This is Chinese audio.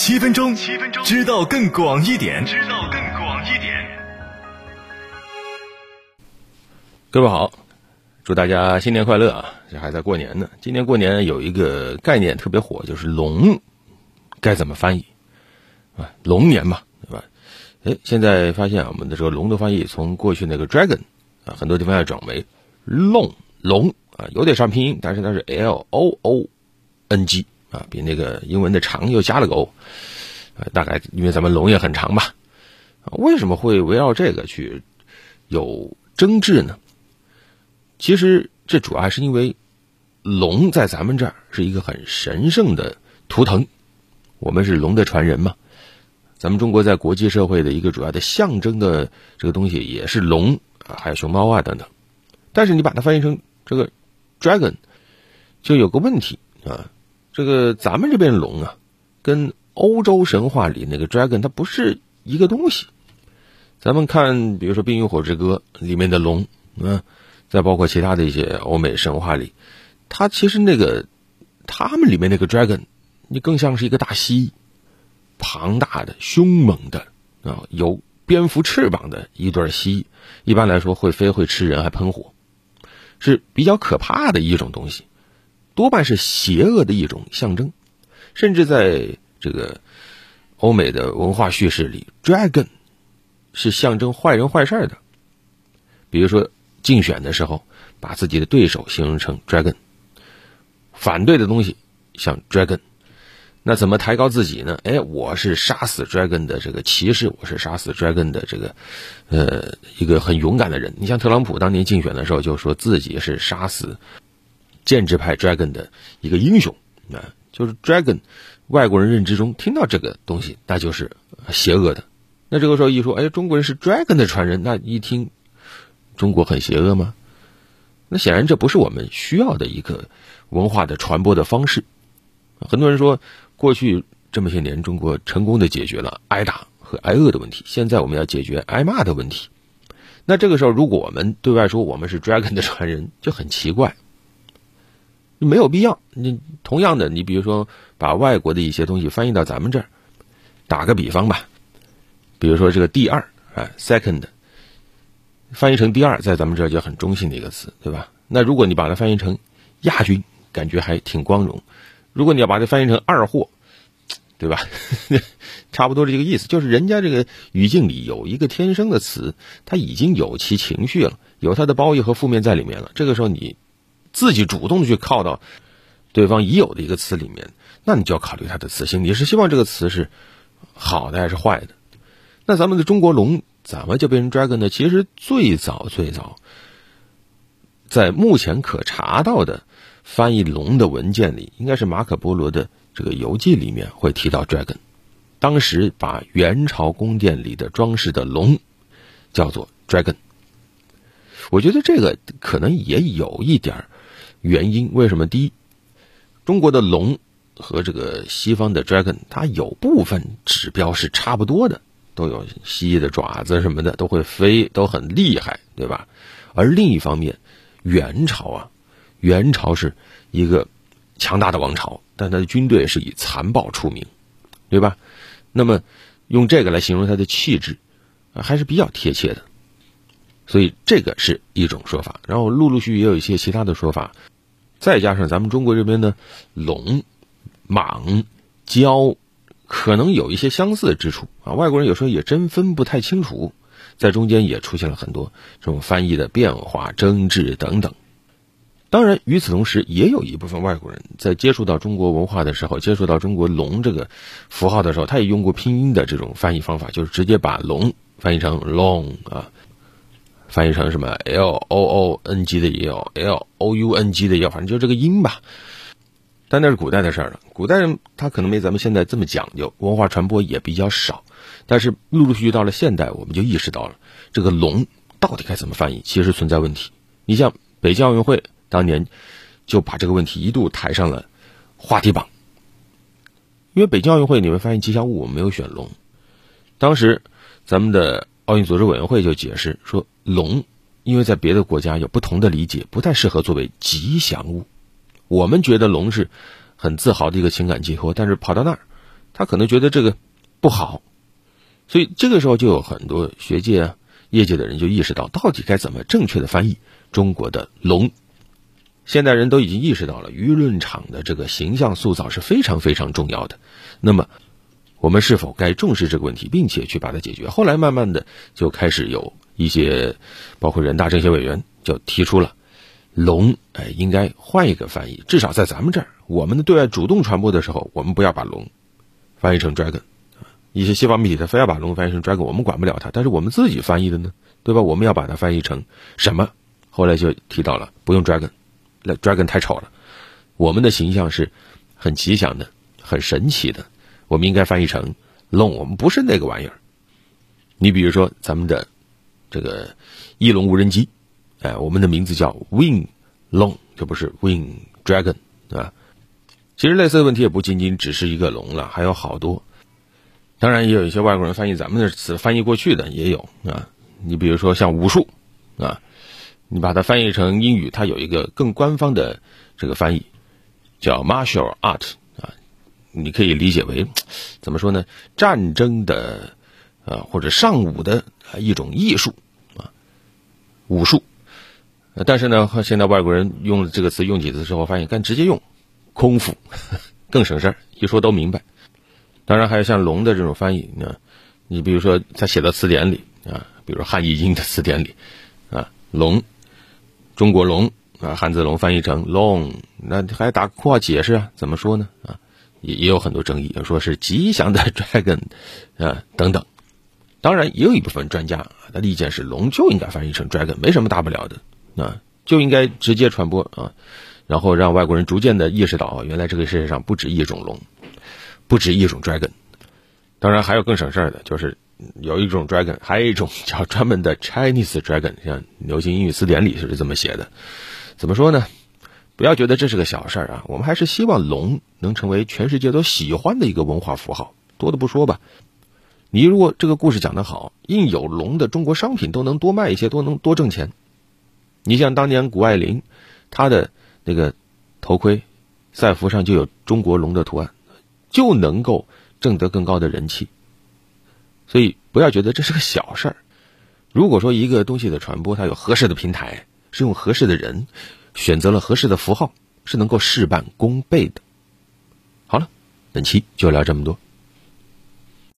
七分钟，七分钟，知道更广一点，知道更广一点。各位好，祝大家新年快乐啊！这还在过年呢。今年过年有一个概念特别火，就是“龙”，该怎么翻译啊？龙年嘛，对吧？哎，现在发现啊，我们的这个“龙”的翻译从过去那个 “dragon” 啊，很多地方要转为“龙”龙啊，有点像拼音，但是它是 “l o o n g”。啊，比那个英文的长又加了个 o，呃，大概因为咱们龙也很长吧，为什么会围绕这个去有争执呢？其实这主要还是因为龙在咱们这儿是一个很神圣的图腾，我们是龙的传人嘛。咱们中国在国际社会的一个主要的象征的这个东西也是龙啊，还有熊猫啊等等。但是你把它翻译成这个 dragon，就有个问题啊。这个咱们这边龙啊，跟欧洲神话里那个 dragon 它不是一个东西。咱们看，比如说《冰与火之歌》里面的龙，嗯，再包括其他的一些欧美神话里，它其实那个他们里面那个 dragon，你更像是一个大蜥蜴，庞大的、凶猛的啊，有蝙蝠翅膀的一对蜥蜴，一般来说会飞、会吃人、还喷火，是比较可怕的一种东西。多半是邪恶的一种象征，甚至在这个欧美的文化叙事里，dragon 是象征坏人坏事的。比如说竞选的时候，把自己的对手形容成 dragon，反对的东西像 dragon，那怎么抬高自己呢？哎，我是杀死 dragon 的这个骑士，我是杀死 dragon 的这个呃一个很勇敢的人。你像特朗普当年竞选的时候，就说自己是杀死。建制派 dragon 的一个英雄啊，就是 dragon，外国人认知中听到这个东西，那就是邪恶的。那这个时候一说，哎，中国人是 dragon 的传人，那一听，中国很邪恶吗？那显然这不是我们需要的一个文化的传播的方式。很多人说，过去这么些年，中国成功的解决了挨打和挨饿的问题，现在我们要解决挨骂的问题。那这个时候，如果我们对外说我们是 dragon 的传人，就很奇怪。没有必要。你同样的，你比如说把外国的一些东西翻译到咱们这儿，打个比方吧，比如说这个第二啊，second，翻译成第二，在咱们这儿就很中性的一个词，对吧？那如果你把它翻译成亚军，感觉还挺光荣；如果你要把它翻译成二货，对吧？差不多这个意思，就是人家这个语境里有一个天生的词，它已经有其情绪了，有它的褒义和负面在里面了。这个时候你。自己主动的去靠到对方已有的一个词里面，那你就要考虑它的词性。你是希望这个词是好的还是坏的？那咱们的中国龙怎么就变成 dragon 呢？其实最早最早，在目前可查到的翻译龙的文件里，应该是马可波罗的这个游记里面会提到 dragon。当时把元朝宫殿里的装饰的龙叫做 dragon。我觉得这个可能也有一点。原因为什么？第一，中国的龙和这个西方的 dragon，它有部分指标是差不多的，都有蜥蜴的爪子什么的，都会飞，都很厉害，对吧？而另一方面，元朝啊，元朝是一个强大的王朝，但它的军队是以残暴出名，对吧？那么用这个来形容它的气质，还是比较贴切的。所以这个是一种说法，然后陆陆续续也有一些其他的说法，再加上咱们中国这边的龙、蟒、蛟，可能有一些相似之处啊。外国人有时候也真分不太清楚，在中间也出现了很多这种翻译的变化、争执等等。当然，与此同时，也有一部分外国人在接触到中国文化的时候，接触到中国龙这个符号的时候，他也用过拼音的这种翻译方法，就是直接把龙翻译成 long 啊。翻译成什么 L O O N G 的也有，L O U N G 的也有，反正就这个音吧。但那是古代的事儿了，古代人他可能没咱们现在这么讲究，文化传播也比较少。但是陆陆续续到了现代，我们就意识到了这个“龙”到底该怎么翻译，其实存在问题。你像北京奥运会当年就把这个问题一度抬上了话题榜，因为北京奥运会你们发现吉祥物我没有选龙，当时咱们的。奥运组织委员会就解释说，龙因为在别的国家有不同的理解，不太适合作为吉祥物。我们觉得龙是很自豪的一个情感寄托，但是跑到那儿，他可能觉得这个不好，所以这个时候就有很多学界啊、业界的人就意识到，到底该怎么正确的翻译中国的“龙”。现代人都已经意识到了，舆论场的这个形象塑造是非常非常重要的。那么，我们是否该重视这个问题，并且去把它解决？后来慢慢的就开始有一些，包括人大政协委员就提出了。龙，哎，应该换一个翻译。至少在咱们这儿，我们的对外主动传播的时候，我们不要把龙翻译成 dragon。一些西方媒体他非要把龙翻译成 dragon，我们管不了他。但是我们自己翻译的呢，对吧？我们要把它翻译成什么？后来就提到了不用 dragon，那 dragon 太丑了。我们的形象是很吉祥的，很神奇的。我们应该翻译成龙。我们不是那个玩意儿。你比如说咱们的这个翼龙无人机。哎，我们的名字叫 Wing Long，这不是 Wing Dragon 啊。其实类似的问题也不仅仅只是一个龙了，还有好多。当然，也有一些外国人翻译咱们的词翻译过去的也有啊。你比如说像武术啊，你把它翻译成英语，它有一个更官方的这个翻译，叫 Martial Art。你可以理解为 怎么说呢？战争的啊，或者尚武的一种艺术啊，武术。但是呢，现在外国人用这个词用几次之后，发现干直接用空腹 更省事儿，一说都明白。当然还有像龙的这种翻译呢，你比如说他写到词典里啊，比如汉译英的词典里啊，龙，中国龙啊，汉字龙翻译成 long，那还打括号解释啊，怎么说呢？啊，也也有很多争议，说是吉祥的 dragon 啊等等。当然也有一部分专家他的意见是龙就应该翻译成 dragon，没什么大不了的。啊，就应该直接传播啊，然后让外国人逐渐的意识到，原来这个世界上不止一种龙，不止一种 dragon。当然还有更省事儿的，就是有一种 dragon，还有一种叫专门的 Chinese dragon，像流行英语词典里是这么写的。怎么说呢？不要觉得这是个小事儿啊，我们还是希望龙能成为全世界都喜欢的一个文化符号。多的不说吧，你如果这个故事讲得好，印有龙的中国商品都能多卖一些，都能多挣钱。你像当年谷爱凌，她的那个头盔赛服上就有中国龙的图案，就能够挣得更高的人气。所以不要觉得这是个小事儿。如果说一个东西的传播，它有合适的平台，是用合适的人，选择了合适的符号，是能够事半功倍的。好了，本期就聊这么多。